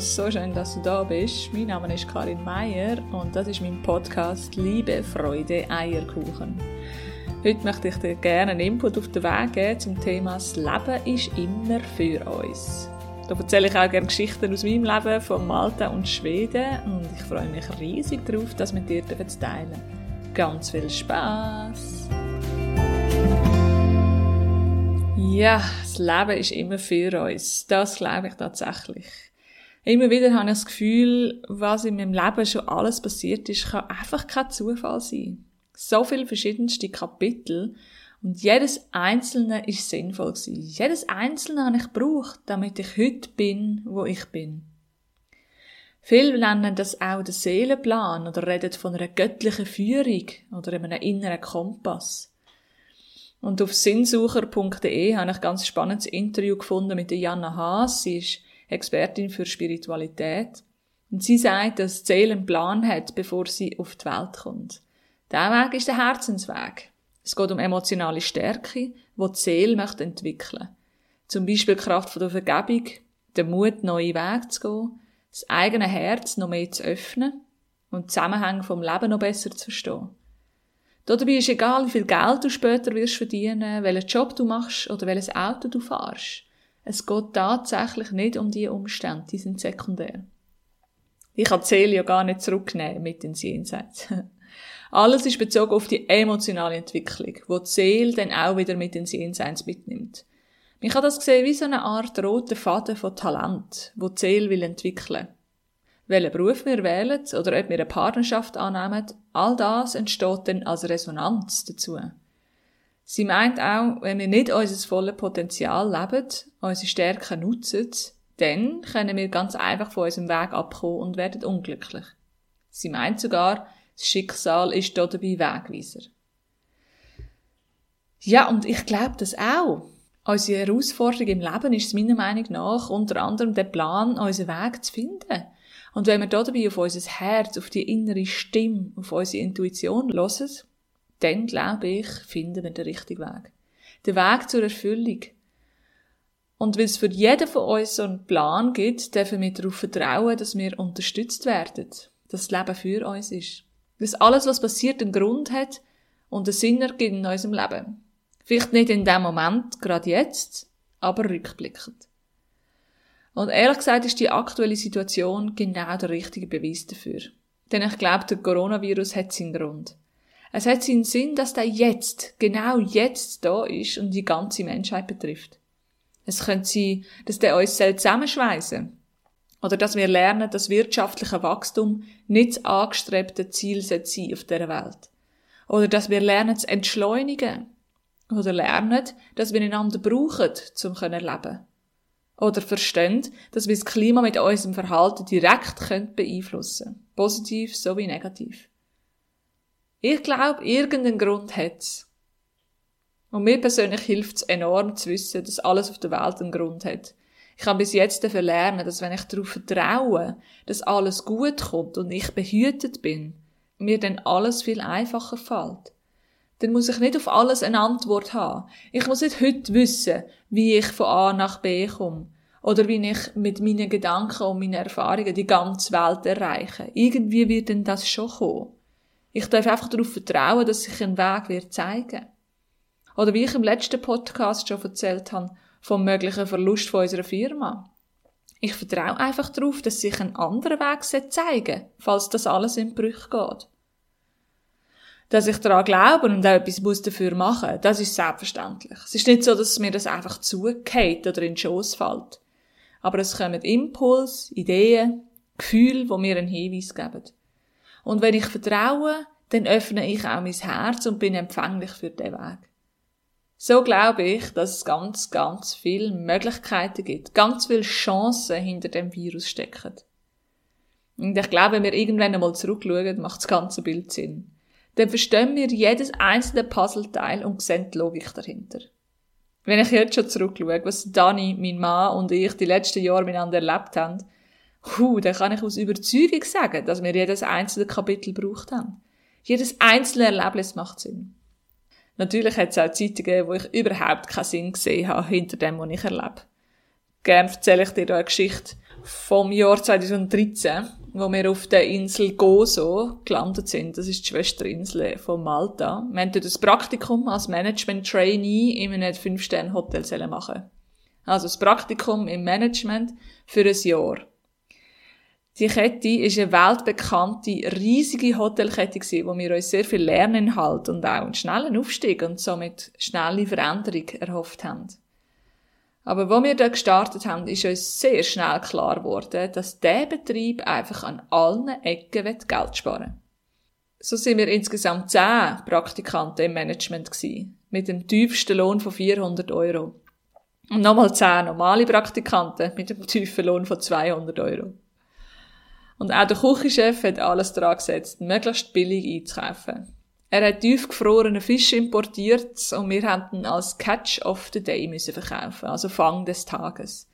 so schön, dass du da bist. Mein Name ist Karin Meier und das ist mein Podcast Liebe, Freude, Eierkuchen. Heute möchte ich dir gerne einen Input auf den Weg geben zum Thema Das Leben ist immer für uns. Da erzähle ich auch gerne Geschichten aus meinem Leben von Malta und Schweden und ich freue mich riesig darauf, das mit dir zu teilen. Ganz viel Spaß! Ja, das Leben ist immer für uns. Das glaube ich tatsächlich. Immer wieder habe ich das Gefühl, was in meinem Leben schon alles passiert ist, kann einfach kein Zufall sein. So viele verschiedenste Kapitel und jedes einzelne ist sinnvoll gewesen. Jedes einzelne habe ich gebraucht, damit ich heute bin, wo ich bin. Viele nennen das auch den Seelenplan oder reden von einer göttlichen Führung oder einem inneren Kompass. Und auf sinnsucher.de habe ich ein ganz spannendes Interview gefunden mit der Jana Haas. Sie ist Expertin für Spiritualität. Und sie sagt, dass die Seele einen Plan hat, bevor sie auf die Welt kommt. Der Weg ist der Herzensweg. Es geht um emotionale Stärke, wo die Seele möchte entwickeln. Zum Beispiel die Kraft der Vergebung, den Mut, neue Wege zu gehen, das eigene Herz noch mehr zu öffnen und die Zusammenhänge vom Leben noch besser zu verstehen. Dabei ist egal, wie viel Geld du später wirst verdienen, welchen Job du machst oder welches Auto du fahrst. Es geht tatsächlich nicht um die Umstände, die sind sekundär. Ich kann die Seele ja gar nicht zurücknehmen mit ins Jenseits. Alles ist bezogen auf die emotionale Entwicklung, wo die Seele dann auch wieder mit ins Jenseits mitnimmt. Ich habe das gesehen wie so eine Art roter Faden von Talent, wo die Seele will entwickeln welchen Beruf wir wählen oder ob wir eine Partnerschaft annehmen, all das entsteht dann als Resonanz dazu. Sie meint auch, wenn wir nicht unser volles Potenzial leben, unsere Stärken nutzen, dann können wir ganz einfach von unserem Weg abkommen und werden unglücklich. Sie meint sogar, das Schicksal ist hier dabei Wegweiser. Ja, und ich glaube das auch. Unsere Herausforderung im Leben ist meiner Meinung nach unter anderem der Plan, unseren Weg zu finden. Und wenn wir dabei auf unser Herz, auf die innere Stimme, auf unsere Intuition hören, dann glaube ich, finden wir den richtigen Weg. Den Weg zur Erfüllung. Und weil es für jeden von uns so einen Plan gibt, dürfen wir darauf vertrauen, dass wir unterstützt werden, dass das Leben für uns ist. Dass alles, was passiert, einen Grund hat und einen Sinn ergibt in unserem Leben. Vielleicht nicht in dem Moment, gerade jetzt, aber rückblickend. Und ehrlich gesagt ist die aktuelle Situation genau der richtige Beweis dafür. Denn ich glaube, der Coronavirus hat seinen Grund. Es hat seinen Sinn, dass der jetzt, genau jetzt da ist und die ganze Menschheit betrifft. Es könnte sein, dass der uns zusammenschweißen oder dass wir lernen, dass wirtschaftlicher Wachstum nicht das angestrebte Ziel sein auf dieser Welt. Oder dass wir lernen zu entschleunigen. Oder lernen, dass wir einander brauchen, um zu leben oder verstehen, dass wir das Klima mit unserem Verhalten direkt beeinflussen können. Positiv sowie negativ. Ich glaube, irgendeinen Grund hat's. Und mir persönlich hilft es enorm zu wissen, dass alles auf der Welt einen Grund hat. Ich kann bis jetzt dafür lernen, dass wenn ich darauf vertraue, dass alles gut kommt und ich behütet bin, mir dann alles viel einfacher fällt. Dann muss ich nicht auf alles eine Antwort haben. Ich muss nicht heute wissen, wie ich von A nach B komme. Oder wie ich mit meinen Gedanken und meinen Erfahrungen die ganze Welt erreiche. Irgendwie wird denn das schon kommen. Ich darf einfach darauf vertrauen, dass sich ein Weg wird zeigen. Oder wie ich im letzten Podcast schon erzählt habe, vom möglichen Verlust von unserer Firma. Ich vertraue einfach darauf, dass sich ein anderer Weg zeigen falls das alles in Brüche geht. Dass ich daran glaube und auch etwas muss dafür machen, das ist selbstverständlich. Es ist nicht so, dass mir das einfach zugeht oder in den Schoss fällt. Aber es kommen Impuls, Ideen, Gefühle, die mir einen Hinweis geben. Und wenn ich vertraue, dann öffne ich auch mein Herz und bin empfänglich für den Weg. So glaube ich, dass es ganz, ganz viele Möglichkeiten gibt, ganz viele Chancen hinter dem Virus stecken. Und ich glaube, wenn wir irgendwann einmal zurückschauen, macht das ganze Bild Sinn dann verstehen wir jedes einzelne Puzzleteil und sehen die Logik dahinter. Wenn ich jetzt schon zurückschaue, was Dani, mein Mann und ich die letzten Jahre miteinander erlebt haben, hu, dann kann ich aus Überzeugung sagen, dass wir jedes einzelne Kapitel gebraucht haben. Jedes einzelne Erlebnis macht Sinn. Natürlich hat es auch Zeiten gegeben, wo ich überhaupt keinen Sinn gesehen habe hinter dem, was ich erlebe. Gerne erzähle ich dir da eine Geschichte, vom Jahr 2013, wo wir auf der Insel Gozo gelandet sind. Das ist die Schwesterinsel von Malta. Wir haben dort ein Praktikum als Management-Trainee in einem 5-Sterne-Hotel machen. Also das Praktikum im Management für ein Jahr. Die Kette ist eine weltbekannte, riesige Hotelkette gewesen, wo wir uns sehr viel Lerninhalt und auch einen schnellen Aufstieg und somit schnelle Veränderung erhofft haben. Aber wo wir da gestartet haben, ist uns sehr schnell klar geworden, dass der Betrieb einfach an allen Ecken Geld sparen will. So sind wir insgesamt zehn Praktikanten im Management gewesen, mit dem tiefsten Lohn von 400 Euro. Und nochmal zehn normale Praktikanten mit dem tiefen Lohn von 200 Euro. Und auch der Küchenchef hat alles daran gesetzt, möglichst billig einzukaufen. Er hat tiefgefrorene Fisch importiert und wir haben ihn als Catch of the Day müssen verkaufen, also Fang des Tages.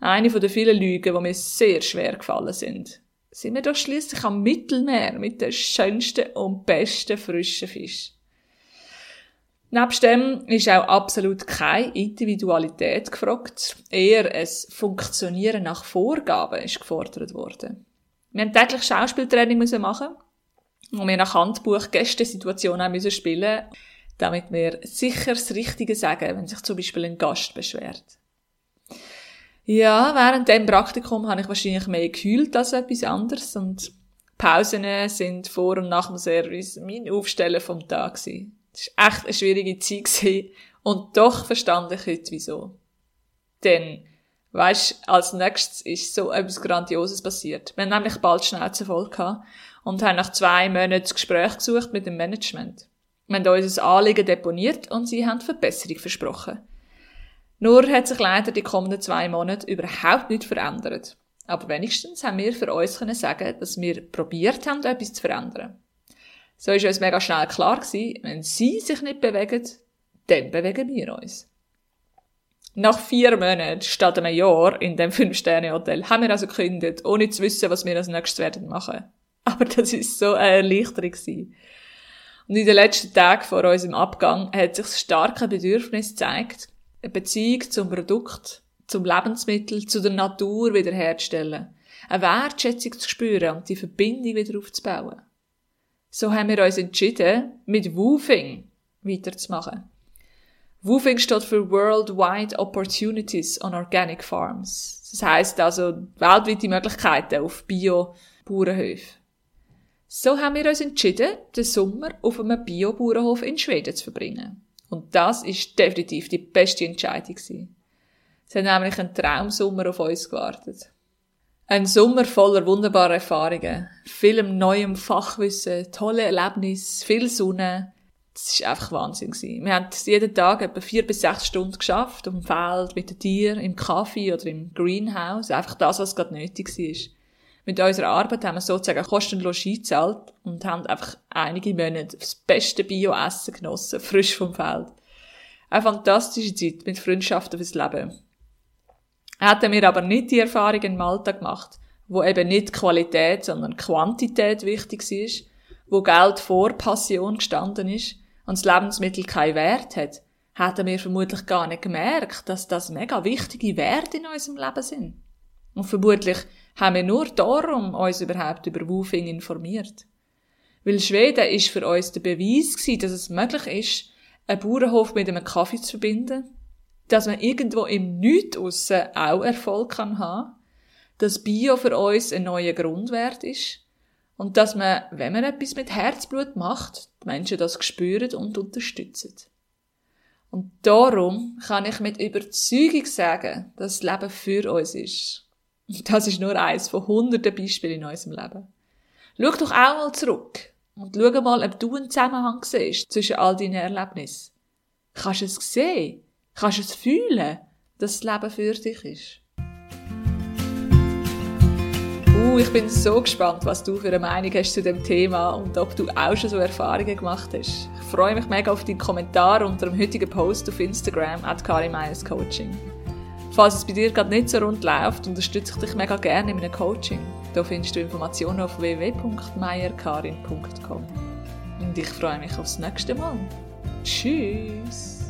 Eine von den vielen Lügen, die mir sehr schwer gefallen sind. Sind wir doch schließlich am Mittelmeer mit den schönsten und besten frischen Fisch. Nebst dem ist auch absolut keine Individualität gefragt, eher ein Funktionieren nach Vorgaben ist gefordert worden. Wir haben täglich Schauspieltraining müssen machen und wir nach Handbuch Gästesituationen müssen spielen, damit wir sicher das Richtige sagen, wenn sich zum Beispiel ein Gast beschwert. Ja, während dem Praktikum habe ich wahrscheinlich mehr geheult als etwas anderes und Pausen sind vor und nach dem Service mein Aufstellen vom Tag. Das war echt eine schwierige Zeit und doch verstand ich heute wieso. Denn Weißt, als nächstes ist so etwas Grandioses passiert. Wir haben nämlich bald Schnauze voll gehabt und haben nach zwei Monaten das Gespräch gesucht mit dem Management. Wir haben unser Anliegen deponiert und sie haben Verbesserung versprochen. Nur hat sich leider die kommenden zwei Monate überhaupt nicht verändert. Aber wenigstens haben wir für uns können sagen, dass wir probiert haben, etwas zu verändern. So ist uns mega schnell klar gewesen, wenn sie sich nicht bewegen, dann bewegen wir uns. Nach vier Monaten statt einem Jahr in dem Fünf-Sterne-Hotel haben wir also gekündigt, ohne zu wissen, was wir als nächstes werden machen. Aber das ist so eine Erleichterung. Und in den letzten Tagen vor unserem Abgang hat sich das starke Bedürfnis gezeigt, eine Beziehung zum Produkt, zum Lebensmittel, zu der Natur wiederherzustellen, eine Wertschätzung zu spüren und die Verbindung wieder aufzubauen. So haben wir uns entschieden, mit Woofing weiterzumachen. WWOOFing steht für Worldwide Opportunities on Organic Farms. Das heißt also weltweite Möglichkeiten auf Bio-Bauernhöfen. So haben wir uns entschieden, den Sommer auf einem Bio-Bauernhof in Schweden zu verbringen. Und das ist definitiv die beste Entscheidung gewesen. Es hat nämlich ein Traumsommer auf uns gewartet. Ein Sommer voller wunderbarer Erfahrungen, vielem neuem Fachwissen, tolle Erlebnisse, viel Sonne, das war einfach Wahnsinn. Gewesen. Wir haben jeden Tag etwa vier bis sechs Stunden geschafft, auf dem Feld, mit den Tieren, im Kaffee oder im Greenhouse. Einfach das, was gerade nötig war. Mit unserer Arbeit haben wir sozusagen kostenlos gezahlt und haben einfach einige Monate das beste Bio-Essen genossen, frisch vom Feld. Eine fantastische Zeit mit Freundschaften fürs Leben. Hätten wir aber nicht die Erfahrung in Malta gemacht, wo eben nicht Qualität, sondern Quantität wichtig ist, wo Geld vor Passion gestanden ist, und das Lebensmittel keinen Wert hat, hätten wir vermutlich gar nicht gemerkt, dass das mega wichtige Werte in unserem Leben sind. Und vermutlich haben wir nur darum uns überhaupt über Woofing informiert. Weil Schweden ist für uns der Beweis gewesen, dass es möglich ist, einen Bauernhof mit einem Kaffee zu verbinden, dass man irgendwo im Nichts aussen auch Erfolg kann haben, dass Bio für uns ein neuer Grundwert ist und dass man, wenn man etwas mit Herzblut macht, die Menschen das spüren und unterstützen. Und darum kann ich mit Überzeugung sagen, dass das Leben für uns ist. Und das ist nur eins von hunderten Beispielen in unserem Leben. Schau doch auch mal zurück und schau mal, ob du einen Zusammenhang siehst zwischen all deinen Erlebnissen. Kannst du es sehen? Kannst du es fühlen, dass das Leben für dich ist? Ich bin so gespannt, was du für eine Meinung hast zu dem Thema und ob du auch schon so Erfahrungen gemacht hast. Ich freue mich mega auf deinen Kommentar unter dem heutigen Post auf Instagram at Coaching. Falls es bei dir gerade nicht so rund läuft, unterstütze ich dich mega gerne in einem Coaching. Da findest du Informationen auf www.meierkarin.com. Und ich freue mich aufs nächste Mal. Tschüss!